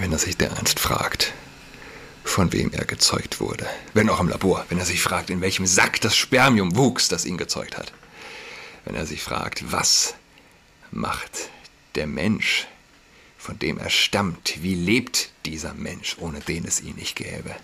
wenn er sich dereinst fragt, von wem er gezeugt wurde. Wenn auch im Labor, wenn er sich fragt, in welchem Sack das Spermium wuchs, das ihn gezeugt hat. Wenn er sich fragt, was macht der Mensch, von dem er stammt, wie lebt dieser Mensch, ohne den es ihn nicht gäbe.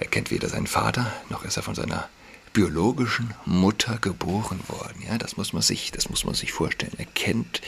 Er kennt weder seinen Vater, noch ist er von seiner biologischen Mutter geboren worden. Ja, das muss man sich, das muss man sich vorstellen. Er kennt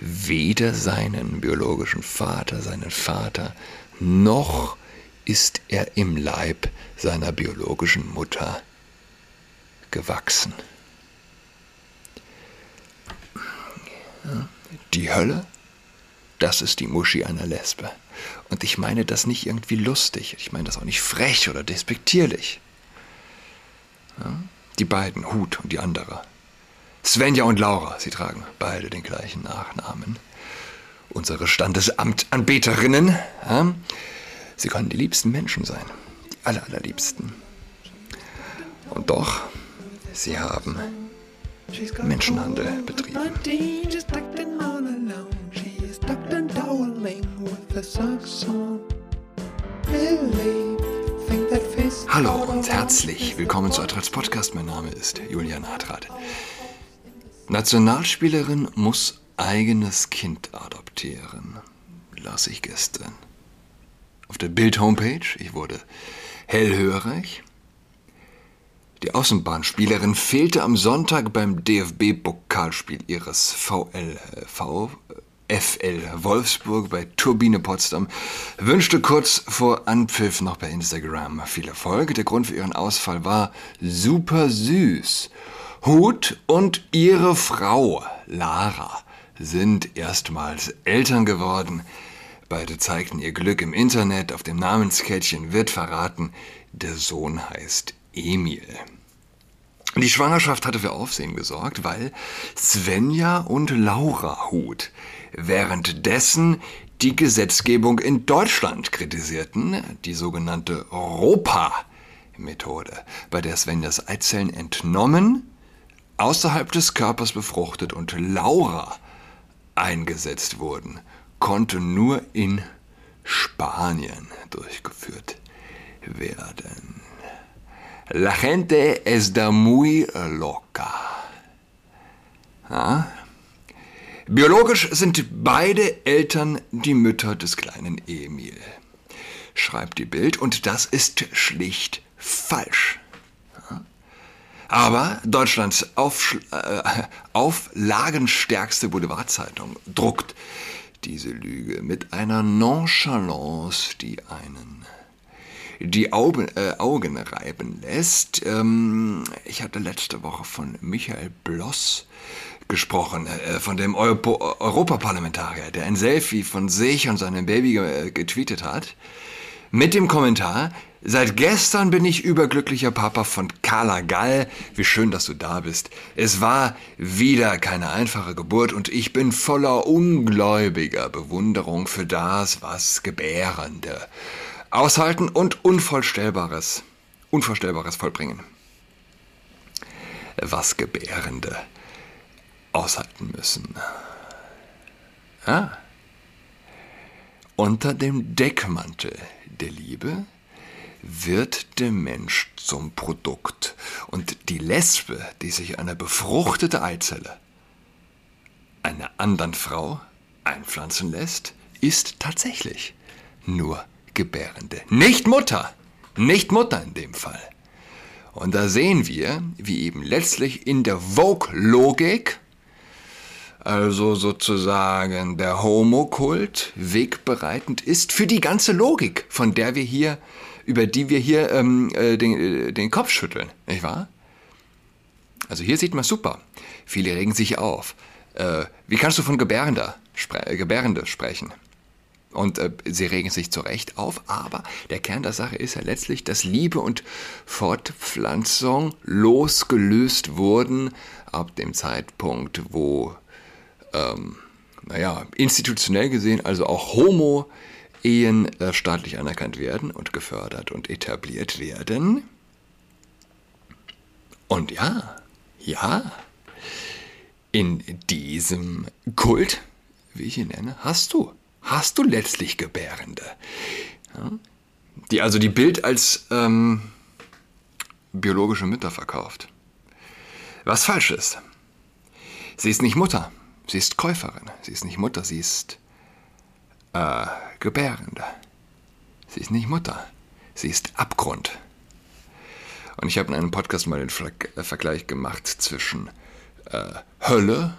weder seinen biologischen Vater, seinen Vater, noch ist er im Leib seiner biologischen Mutter gewachsen. Die Hölle, das ist die Muschi einer Lesbe. Und ich meine das nicht irgendwie lustig, ich meine das auch nicht frech oder despektierlich. Ja? Die beiden, Hut und die andere. Svenja und Laura, sie tragen beide den gleichen Nachnamen. Unsere Standesamtanbeterinnen, ja? sie können die liebsten Menschen sein, die aller, allerliebsten. Und doch, sie haben Menschenhandel betrieben. Hallo und herzlich willkommen zu Adrats Podcast. Mein Name ist Julian Adrat. Nationalspielerin muss eigenes Kind adoptieren. Las ich gestern. Auf der Bild-Homepage. Ich wurde hellhörig. Die Außenbahnspielerin fehlte am Sonntag beim DFB-Pokalspiel ihres VLV FL Wolfsburg bei Turbine Potsdam wünschte kurz vor Anpfiff noch bei Instagram viel Erfolg. Der Grund für ihren Ausfall war super süß. Hut und ihre Frau Lara sind erstmals Eltern geworden. Beide zeigten ihr Glück im Internet. Auf dem Namenskettchen wird verraten, der Sohn heißt Emil. Die Schwangerschaft hatte für Aufsehen gesorgt, weil Svenja und Laura Huth währenddessen die Gesetzgebung in Deutschland kritisierten, die sogenannte ROPA-Methode, bei der Svenjas Eizellen entnommen, außerhalb des Körpers befruchtet und Laura eingesetzt wurden, konnte nur in Spanien durchgeführt werden. La gente está muy loca. Ja? Biologisch sind beide Eltern die Mütter des kleinen Emil, schreibt die Bild, und das ist schlicht falsch. Aber Deutschlands Auf, äh, auflagenstärkste Boulevardzeitung druckt diese Lüge mit einer Nonchalance, die einen die Augen, äh, Augen reiben lässt. Ähm, ich hatte letzte Woche von Michael Bloss gesprochen, äh, von dem Euro Europaparlamentarier, der ein Selfie von sich und seinem Baby äh, getweetet hat, mit dem Kommentar, Seit gestern bin ich überglücklicher Papa von Carla Gall. Wie schön, dass du da bist. Es war wieder keine einfache Geburt und ich bin voller ungläubiger Bewunderung für das, was Gebärende aushalten und Unvorstellbares, Unvorstellbares vollbringen. Was Gebärende aushalten müssen. Ah. Unter dem Deckmantel der Liebe wird der Mensch zum Produkt. Und die Lesbe, die sich eine befruchtete Eizelle einer anderen Frau einpflanzen lässt, ist tatsächlich nur Gebärende. Nicht Mutter. Nicht Mutter in dem Fall. Und da sehen wir, wie eben letztlich in der Vogue-Logik also sozusagen der Homokult wegbereitend ist für die ganze Logik, von der wir hier, über die wir hier ähm, äh, den, äh, den Kopf schütteln, nicht wahr? Also hier sieht man super. Viele regen sich auf. Äh, wie kannst du von Gebärender, spre äh, Gebärende sprechen? Und äh, sie regen sich zu Recht auf, aber der Kern der Sache ist ja letztlich, dass Liebe und Fortpflanzung losgelöst wurden ab dem Zeitpunkt, wo ähm, naja, institutionell gesehen, also auch Homo-Ehen äh, staatlich anerkannt werden und gefördert und etabliert werden. Und ja, ja, in diesem Kult, wie ich ihn nenne, hast du hast du letztlich Gebärende. Ja? Die also die Bild als ähm, biologische Mütter verkauft. Was falsch ist. Sie ist nicht Mutter, sie ist Käuferin. Sie ist nicht Mutter, sie ist äh, Gebärende. Sie ist nicht Mutter, sie ist Abgrund. Und ich habe in einem Podcast mal den äh, Vergleich gemacht zwischen äh, Hölle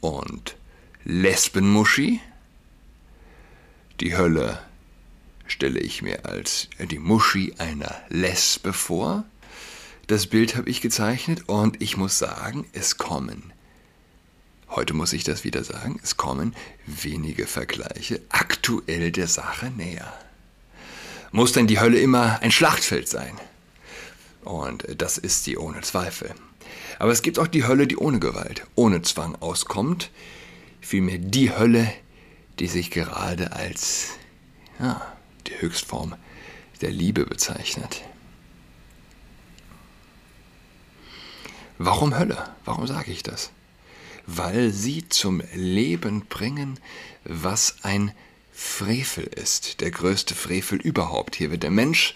und Lesbenmuschi. Die Hölle stelle ich mir als die Muschi einer Lesbe vor. Das Bild habe ich gezeichnet und ich muss sagen, es kommen, heute muss ich das wieder sagen, es kommen wenige Vergleiche aktuell der Sache näher. Muss denn die Hölle immer ein Schlachtfeld sein? Und das ist sie ohne Zweifel. Aber es gibt auch die Hölle, die ohne Gewalt, ohne Zwang auskommt. Vielmehr die Hölle, die sich gerade als ja, die Höchstform der Liebe bezeichnet. Warum Hölle? Warum sage ich das? Weil sie zum Leben bringen, was ein Frevel ist, der größte Frevel überhaupt. Hier wird der Mensch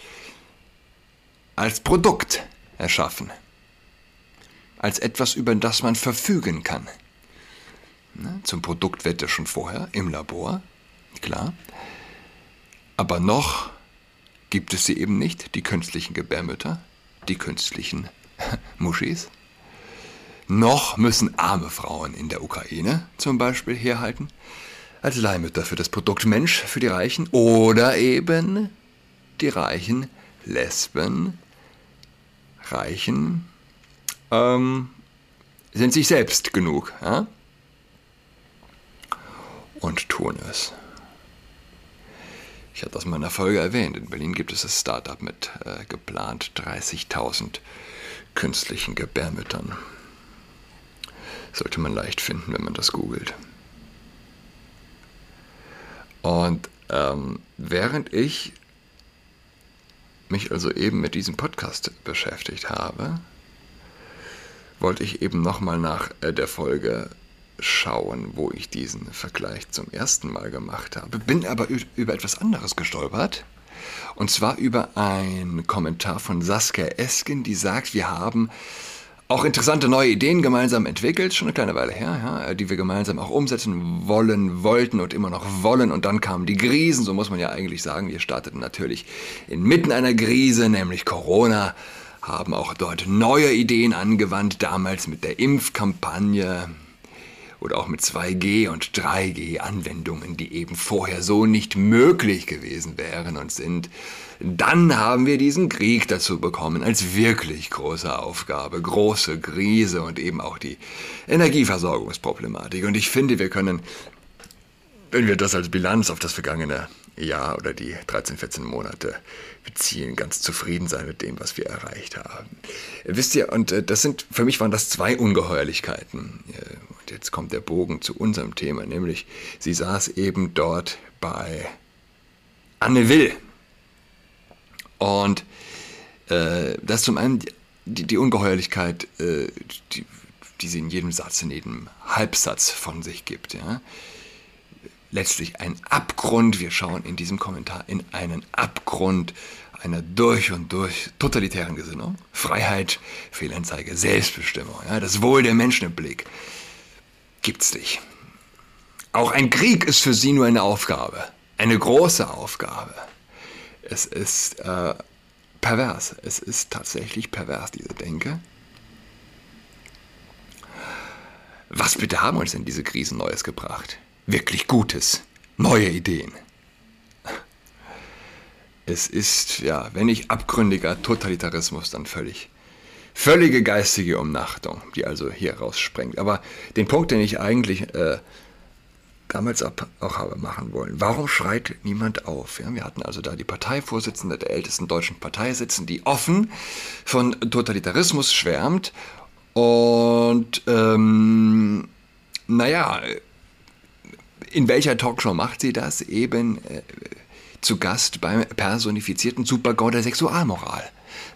als Produkt erschaffen, als etwas, über das man verfügen kann. Zum Produkt wird er schon vorher im Labor, klar. Aber noch gibt es sie eben nicht, die künstlichen Gebärmütter, die künstlichen Muschis. Noch müssen arme Frauen in der Ukraine zum Beispiel herhalten, als Leihmütter für das Produkt Mensch für die Reichen oder eben die reichen Lesben, Reichen, ähm, sind sich selbst genug ja? und tun es. Ich hatte das in einer Folge erwähnt. In Berlin gibt es das Startup mit äh, geplant 30.000 künstlichen Gebärmüttern. Sollte man leicht finden, wenn man das googelt. Und ähm, während ich mich also eben mit diesem Podcast beschäftigt habe, wollte ich eben nochmal nach äh, der Folge schauen, wo ich diesen Vergleich zum ersten Mal gemacht habe. Bin aber über etwas anderes gestolpert. Und zwar über einen Kommentar von Saskia Esken, die sagt, wir haben auch interessante neue Ideen gemeinsam entwickelt, schon eine kleine Weile her, ja, die wir gemeinsam auch umsetzen wollen, wollten und immer noch wollen. Und dann kamen die Krisen, so muss man ja eigentlich sagen. Wir starteten natürlich inmitten einer Krise, nämlich Corona, haben auch dort neue Ideen angewandt, damals mit der Impfkampagne, oder auch mit 2G und 3G Anwendungen, die eben vorher so nicht möglich gewesen wären und sind. Dann haben wir diesen Krieg dazu bekommen als wirklich große Aufgabe, große Krise und eben auch die Energieversorgungsproblematik. Und ich finde, wir können, wenn wir das als Bilanz auf das vergangene Jahr oder die 13, 14 Monate beziehen, ganz zufrieden sein mit dem, was wir erreicht haben. Wisst ihr, und äh, das sind, für mich waren das zwei Ungeheuerlichkeiten. Jetzt kommt der Bogen zu unserem Thema, nämlich sie saß eben dort bei Anne Will. Und äh, das ist zum einen die, die Ungeheuerlichkeit, äh, die, die sie in jedem Satz, in jedem Halbsatz von sich gibt. Ja? letztlich ein Abgrund. Wir schauen in diesem Kommentar in einen Abgrund einer durch und durch totalitären Gesinnung. Freiheit, Fehlanzeige, Selbstbestimmung, ja, das Wohl der Menschen im Blick. Gibt's nicht. Auch ein Krieg ist für sie nur eine Aufgabe, eine große Aufgabe. Es ist äh, pervers, es ist tatsächlich pervers, diese Denke. Was bitte haben uns denn diese Krisen Neues gebracht? wirklich Gutes, neue Ideen. Es ist, ja, wenn nicht abgründiger Totalitarismus, dann völlig, völlige geistige Umnachtung, die also hier raussprengt. Aber den Punkt, den ich eigentlich äh, damals auch habe machen wollen, warum schreit niemand auf? Ja, wir hatten also da die Parteivorsitzende der ältesten deutschen Partei sitzen, die offen von Totalitarismus schwärmt und, ähm, naja, in welcher Talkshow macht sie das? Eben äh, zu Gast beim personifizierten Supergau der Sexualmoral.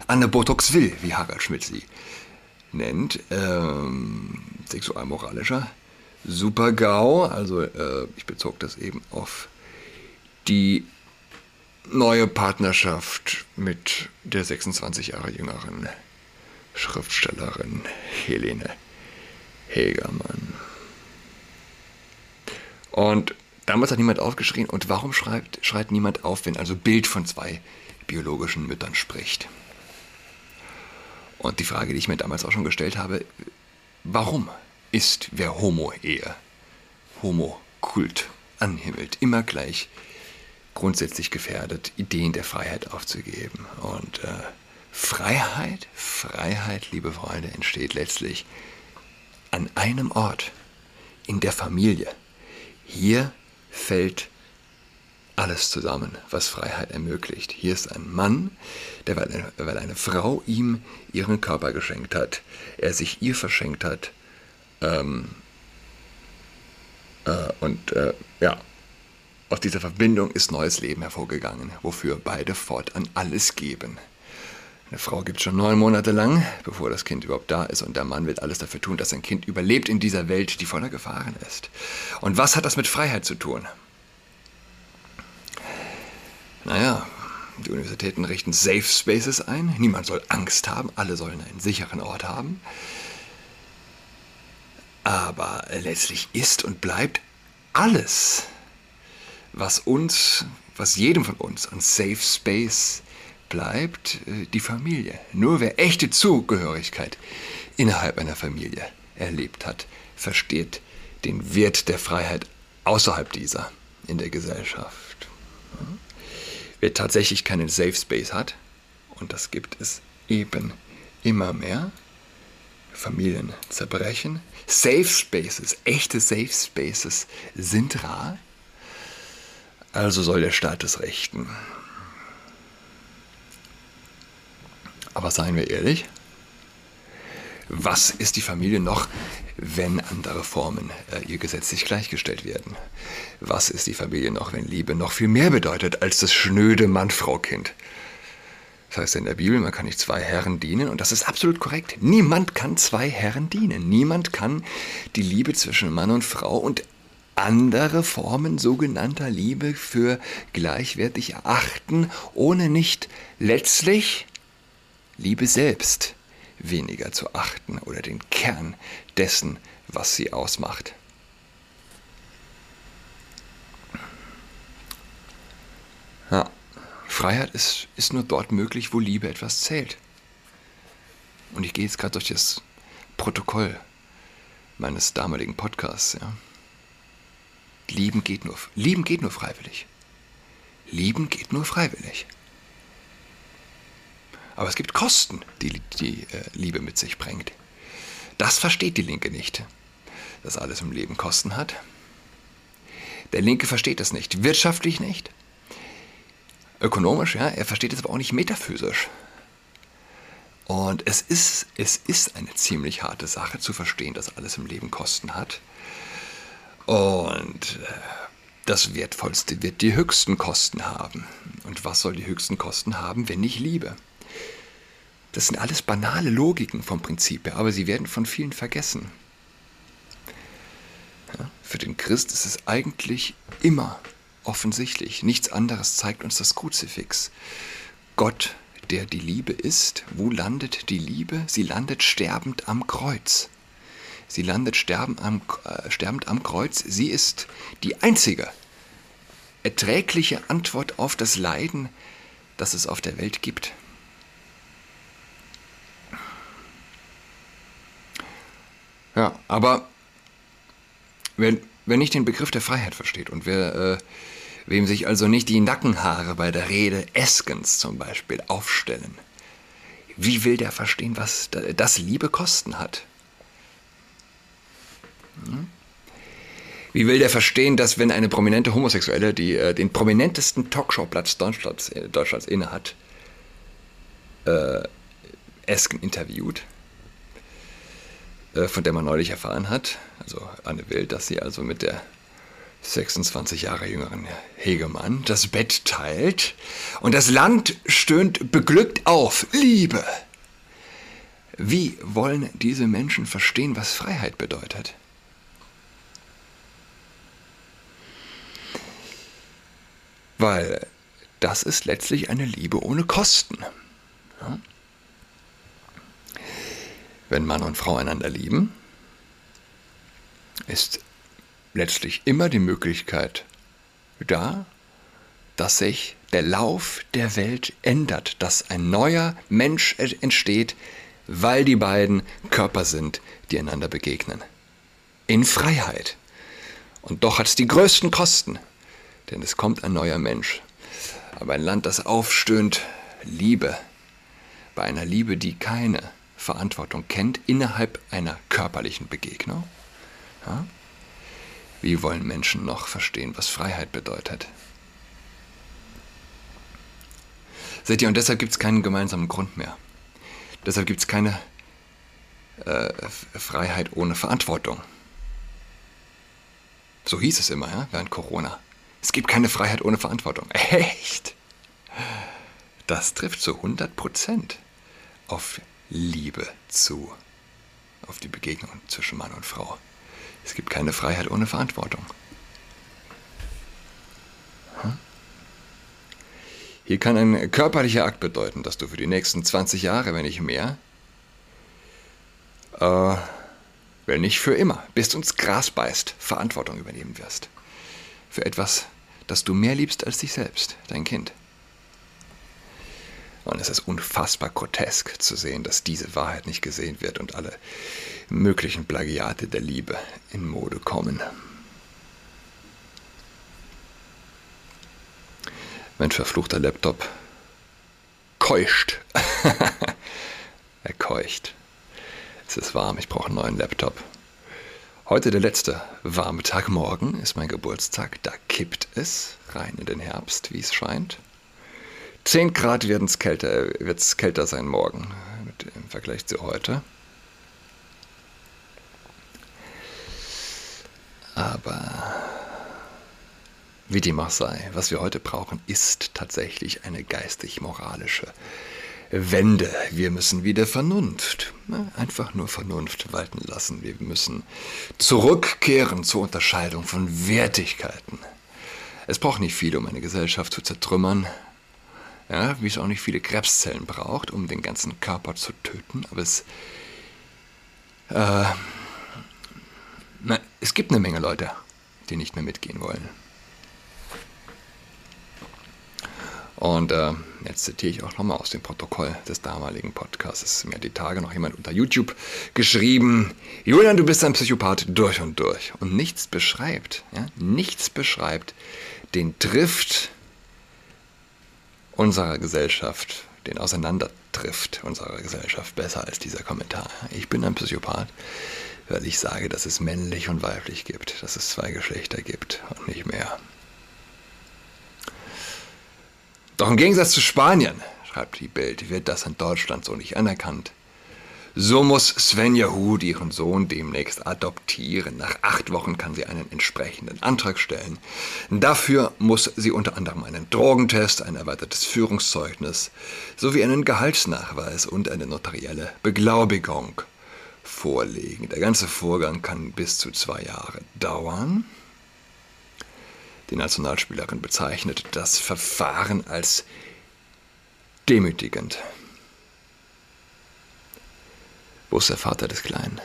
Anne Botox will, wie Harald Schmidt sie nennt, ähm, sexualmoralischer Super-GAU, also äh, ich bezog das eben auf die neue Partnerschaft mit der 26 Jahre jüngeren Schriftstellerin Helene Hegermann. Und damals hat niemand aufgeschrien. Und warum schreibt, schreit niemand auf, wenn also Bild von zwei biologischen Müttern spricht? Und die Frage, die ich mir damals auch schon gestellt habe, warum ist wer Homo-Ehe, Homo-Kult anhimmelt, immer gleich grundsätzlich gefährdet, Ideen der Freiheit aufzugeben? Und äh, Freiheit, Freiheit, liebe Freunde, entsteht letztlich an einem Ort, in der Familie. Hier fällt alles zusammen, was Freiheit ermöglicht. Hier ist ein Mann, der, weil eine, weil eine Frau ihm ihren Körper geschenkt hat, er sich ihr verschenkt hat. Ähm, äh, und äh, ja, aus dieser Verbindung ist neues Leben hervorgegangen, wofür beide fortan alles geben. Eine Frau gibt es schon neun Monate lang, bevor das Kind überhaupt da ist, und der Mann wird alles dafür tun, dass sein Kind überlebt in dieser Welt, die voller Gefahren ist. Und was hat das mit Freiheit zu tun? Naja, die Universitäten richten Safe Spaces ein. Niemand soll Angst haben. Alle sollen einen sicheren Ort haben. Aber letztlich ist und bleibt alles, was uns, was jedem von uns an Safe Space bleibt, äh, die Familie. Nur wer echte Zugehörigkeit innerhalb einer Familie erlebt hat, versteht den Wert der Freiheit außerhalb dieser in der Gesellschaft wer tatsächlich keinen Safe Space hat, und das gibt es eben immer mehr, Familien zerbrechen. Safe Spaces, echte Safe Spaces sind rar. Also soll der Staat es richten. Aber seien wir ehrlich, was ist die Familie noch, wenn andere Formen äh, ihr gesetzlich gleichgestellt werden? Was ist die Familie noch, wenn Liebe noch viel mehr bedeutet als das schnöde Mann-Frau-Kind? Das heißt in der Bibel, man kann nicht zwei Herren dienen und das ist absolut korrekt. Niemand kann zwei Herren dienen. Niemand kann die Liebe zwischen Mann und Frau und andere Formen sogenannter Liebe für gleichwertig erachten, ohne nicht letztlich Liebe selbst weniger zu achten oder den Kern dessen, was sie ausmacht. Ja, Freiheit ist, ist nur dort möglich, wo Liebe etwas zählt. Und ich gehe jetzt gerade durch das Protokoll meines damaligen Podcasts. Ja. Lieben geht nur, Lieben geht nur freiwillig. Lieben geht nur freiwillig. Aber es gibt Kosten, die die äh, Liebe mit sich bringt. Das versteht die Linke nicht, dass alles im Leben Kosten hat. Der Linke versteht das nicht, wirtschaftlich nicht, ökonomisch, ja, er versteht es aber auch nicht metaphysisch. Und es ist, es ist eine ziemlich harte Sache zu verstehen, dass alles im Leben Kosten hat. Und äh, das Wertvollste wird die höchsten Kosten haben. Und was soll die höchsten Kosten haben, wenn nicht Liebe? Das sind alles banale Logiken vom Prinzip her, aber sie werden von vielen vergessen. Ja, für den Christ ist es eigentlich immer offensichtlich. Nichts anderes zeigt uns das Kruzifix. Gott, der die Liebe ist, wo landet die Liebe? Sie landet sterbend am Kreuz. Sie landet sterbend am, äh, sterbend am Kreuz. Sie ist die einzige erträgliche Antwort auf das Leiden, das es auf der Welt gibt. Ja, aber wenn, wer nicht den Begriff der Freiheit versteht und wer, äh, wem sich also nicht die Nackenhaare bei der Rede Eskens zum Beispiel aufstellen, wie will der verstehen, was das Liebe Kosten hat? Hm? Wie will der verstehen, dass wenn eine prominente Homosexuelle, die äh, den prominentesten Talkshow-Platz Deutschlands, äh, Deutschlands innehat, äh, Esken interviewt, äh, von der man neulich erfahren hat, also Anne Wild, dass sie also mit der 26 Jahre jüngeren Hegemann das Bett teilt und das Land stöhnt beglückt auf Liebe. Wie wollen diese Menschen verstehen, was Freiheit bedeutet? Weil das ist letztlich eine Liebe ohne Kosten. Ja? Wenn Mann und Frau einander lieben, ist letztlich immer die Möglichkeit da, dass sich der Lauf der Welt ändert, dass ein neuer Mensch entsteht, weil die beiden Körper sind, die einander begegnen. In Freiheit. Und doch hat es die größten Kosten, denn es kommt ein neuer Mensch. Aber ein Land, das aufstöhnt, Liebe, bei einer Liebe, die keine Verantwortung kennt innerhalb einer körperlichen Begegnung. Ja? Wie wollen Menschen noch verstehen, was Freiheit bedeutet? Seht ihr, und deshalb gibt es keinen gemeinsamen Grund mehr. Deshalb gibt es keine äh, Freiheit ohne Verantwortung. So hieß es immer, ja, während Corona. Es gibt keine Freiheit ohne Verantwortung. Echt? Das trifft zu 100 Prozent auf Liebe zu, auf die Begegnung zwischen Mann und Frau. Es gibt keine Freiheit ohne Verantwortung. Hm? Hier kann ein körperlicher Akt bedeuten, dass du für die nächsten 20 Jahre, wenn nicht mehr, äh, wenn nicht für immer, bis du ins Gras beißt, Verantwortung übernehmen wirst. Für etwas, das du mehr liebst als dich selbst, dein Kind. Und es ist unfassbar grotesk zu sehen, dass diese Wahrheit nicht gesehen wird und alle möglichen Plagiate der Liebe in Mode kommen. Mein verfluchter Laptop keucht. er keucht. Es ist warm, ich brauche einen neuen Laptop. Heute der letzte warme Tag. Morgen ist mein Geburtstag. Da kippt es rein in den Herbst, wie es scheint. 10 Grad wird es kälter, wird's kälter sein morgen im Vergleich zu heute. Aber wie dem auch sei, was wir heute brauchen, ist tatsächlich eine geistig-moralische Wende. Wir müssen wieder Vernunft, ne, einfach nur Vernunft walten lassen. Wir müssen zurückkehren zur Unterscheidung von Wertigkeiten. Es braucht nicht viel, um eine Gesellschaft zu zertrümmern. Ja, wie es auch nicht viele Krebszellen braucht, um den ganzen Körper zu töten. Aber es, äh, na, es gibt eine Menge Leute, die nicht mehr mitgehen wollen. Und äh, jetzt zitiere ich auch nochmal aus dem Protokoll des damaligen Podcasts. Mir hat die Tage noch jemand unter YouTube geschrieben, Julian, du bist ein Psychopath durch und durch. Und nichts beschreibt, ja, nichts beschreibt den Drift unserer Gesellschaft, den Auseinandertrift unserer Gesellschaft besser als dieser Kommentar. Ich bin ein Psychopath, weil ich sage, dass es männlich und weiblich gibt, dass es zwei Geschlechter gibt und nicht mehr. Doch im Gegensatz zu Spanien, schreibt die Bild, wird das in Deutschland so nicht anerkannt. So muss Svenja Hud ihren Sohn demnächst adoptieren. Nach acht Wochen kann sie einen entsprechenden Antrag stellen. Dafür muss sie unter anderem einen Drogentest, ein erweitertes Führungszeugnis sowie einen Gehaltsnachweis und eine notarielle Beglaubigung vorlegen. Der ganze Vorgang kann bis zu zwei Jahre dauern. Die Nationalspielerin bezeichnet das Verfahren als demütigend. Wo ist der Vater des Kleinen?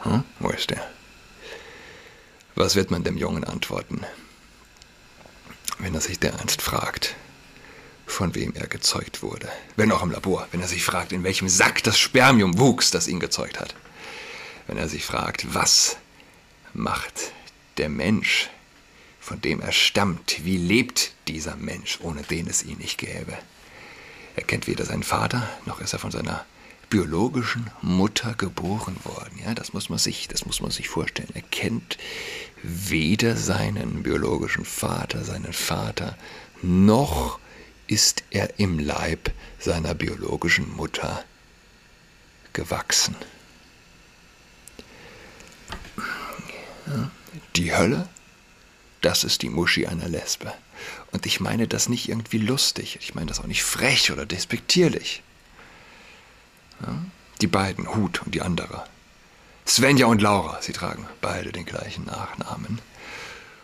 Hm? Wo ist der? Was wird man dem Jungen antworten, wenn er sich dereinst fragt, von wem er gezeugt wurde? Wenn auch im Labor, wenn er sich fragt, in welchem Sack das Spermium wuchs, das ihn gezeugt hat. Wenn er sich fragt, was macht der Mensch, von dem er stammt, wie lebt dieser Mensch, ohne den es ihn nicht gäbe. Er kennt weder seinen Vater, noch ist er von seiner biologischen Mutter geboren worden. Ja, das muss man sich, das muss man sich vorstellen. Er kennt weder seinen biologischen Vater, seinen Vater, noch ist er im Leib seiner biologischen Mutter gewachsen. Die Hölle, das ist die Muschi einer Lesbe. Und ich meine das nicht irgendwie lustig, ich meine das auch nicht frech oder despektierlich. Ja? Die beiden, Hut und die andere. Svenja und Laura, sie tragen beide den gleichen Nachnamen.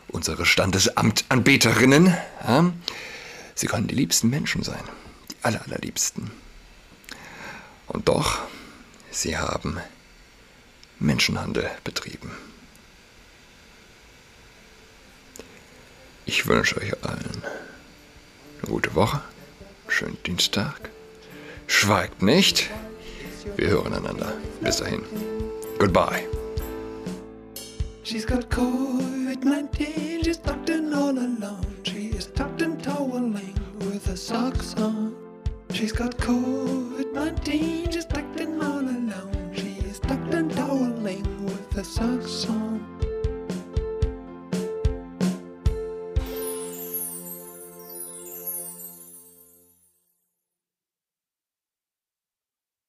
unsere Standesamtanbeterinnen. Ja? Sie können die liebsten Menschen sein, die aller, allerliebsten. Und doch, sie haben Menschenhandel betrieben. Ich wünsche euch allen eine gute Woche, einen schönen Dienstag. Schweigt nicht. Wir hören einander. Bis dahin. Goodbye. She's got COVID-19, she's tucked in all alone. She is tucked in toweling with her socks on. She's got COVID-19, she's tucked in all alone. She is tucked in toweling with her socks on.